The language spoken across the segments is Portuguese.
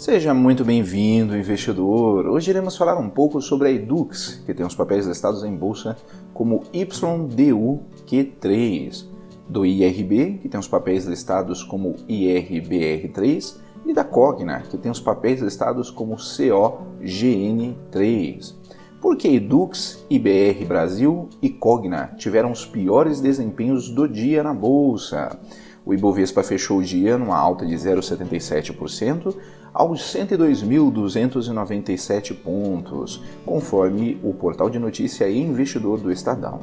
Seja muito bem-vindo, investidor. Hoje iremos falar um pouco sobre a Edux, que tem os papéis listados em bolsa como YDUQ3, do IRB, que tem os papéis listados como IRBR3, e da Cogna, que tem os papéis listados como COGN3. Por que Edux, IBR Brasil e Cogna tiveram os piores desempenhos do dia na bolsa? O Ibovespa fechou o dia numa alta de 0,77% aos 102.297 pontos, conforme o portal de notícia e investidor do Estadão.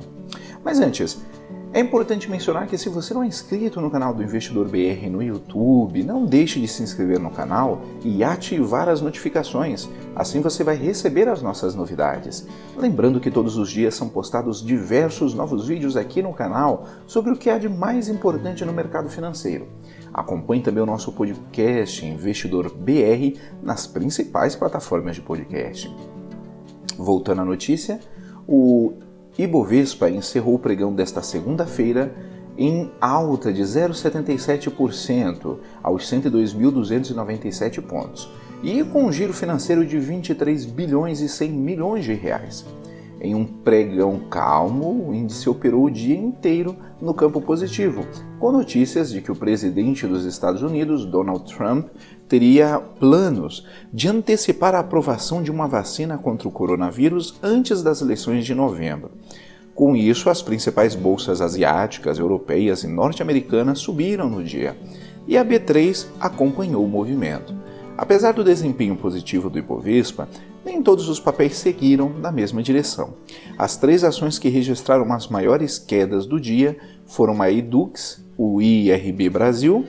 Mas antes, é importante mencionar que se você não é inscrito no canal do Investidor BR no YouTube, não deixe de se inscrever no canal e ativar as notificações. Assim você vai receber as nossas novidades. Lembrando que todos os dias são postados diversos novos vídeos aqui no canal sobre o que há de mais importante no mercado financeiro. Acompanhe também o nosso podcast Investidor BR nas principais plataformas de podcast. Voltando à notícia, o Ibovespa encerrou o pregão desta segunda-feira em alta de 0,77% aos 102.297 pontos e com um giro financeiro de 23 bilhões e 100 milhões de reais. Em um pregão calmo, o índice operou o dia inteiro no campo positivo, com notícias de que o presidente dos Estados Unidos, Donald Trump, teria planos de antecipar a aprovação de uma vacina contra o coronavírus antes das eleições de novembro. Com isso, as principais bolsas asiáticas, europeias e norte-americanas subiram no dia, e a B3 acompanhou o movimento. Apesar do desempenho positivo do Ibovespa, nem todos os papéis seguiram na mesma direção. As três ações que registraram as maiores quedas do dia foram a Edux, o IRB Brasil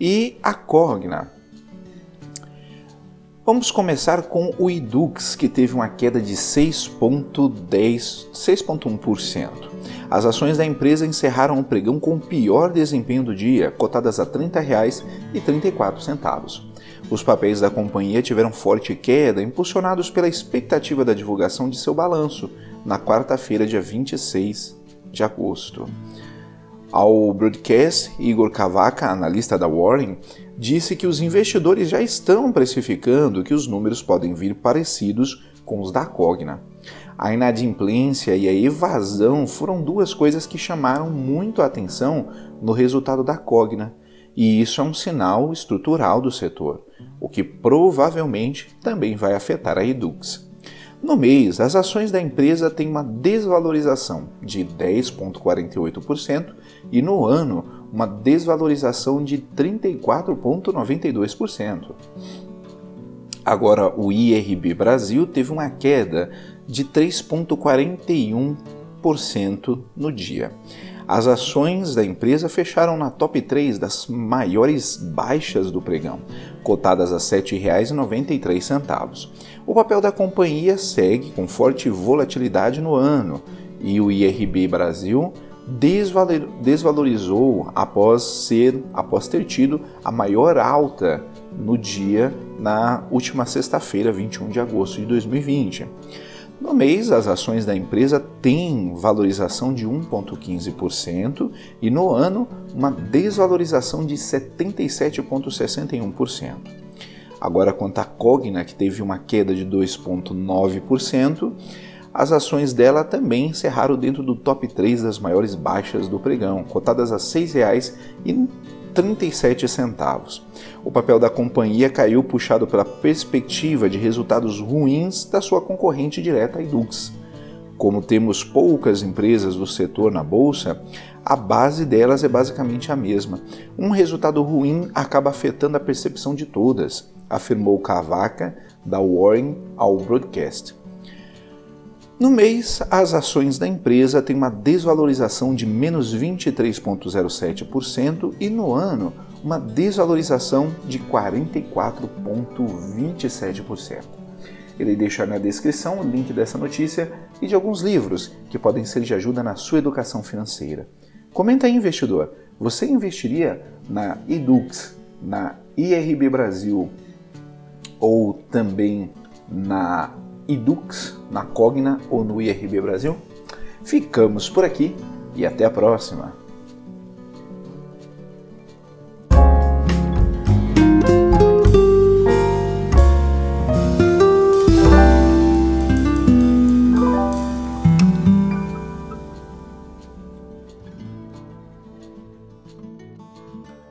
e a Cogna. Vamos começar com o Edux, que teve uma queda de 6,1%. As ações da empresa encerraram o pregão com o pior desempenho do dia, cotadas a R$ 30,34. Os papéis da companhia tiveram forte queda, impulsionados pela expectativa da divulgação de seu balanço, na quarta-feira, dia 26 de agosto. Ao broadcast, Igor Cavaca, analista da Warren, disse que os investidores já estão precificando que os números podem vir parecidos com os da Cogna. A inadimplência e a evasão foram duas coisas que chamaram muito a atenção no resultado da Cogna, e isso é um sinal estrutural do setor, o que provavelmente também vai afetar a Edux. No mês, as ações da empresa têm uma desvalorização de 10,48% e no ano, uma desvalorização de 34,92%. Agora, o IRB Brasil teve uma queda de 3,41% no dia. As ações da empresa fecharam na top 3 das maiores baixas do pregão, cotadas a R$ 7,93. O papel da companhia segue com forte volatilidade no ano e o IRB Brasil desvalorizou após ser após ter tido a maior alta no dia na última sexta-feira, 21 de agosto de 2020. No mês, as ações da empresa têm valorização de 1,15% e no ano, uma desvalorização de 77,61%. Agora, quanto à Cogna, que teve uma queda de 2,9%, as ações dela também encerraram dentro do top 3 das maiores baixas do pregão, cotadas a R$ 6,00 37 centavos. O papel da companhia caiu puxado pela perspectiva de resultados ruins da sua concorrente direta, a Edux. Como temos poucas empresas do setor na bolsa, a base delas é basicamente a mesma. Um resultado ruim acaba afetando a percepção de todas, afirmou Cavaca, da Warren ao Broadcast. No mês, as ações da empresa têm uma desvalorização de menos 23,07% e no ano, uma desvalorização de 44,27%. Ele deixa na descrição o link dessa notícia e de alguns livros que podem ser de ajuda na sua educação financeira. Comenta aí, investidor, você investiria na Edux, na IRB Brasil ou também na Edux, na Cogna ou no IRB Brasil? Ficamos por aqui e até a próxima!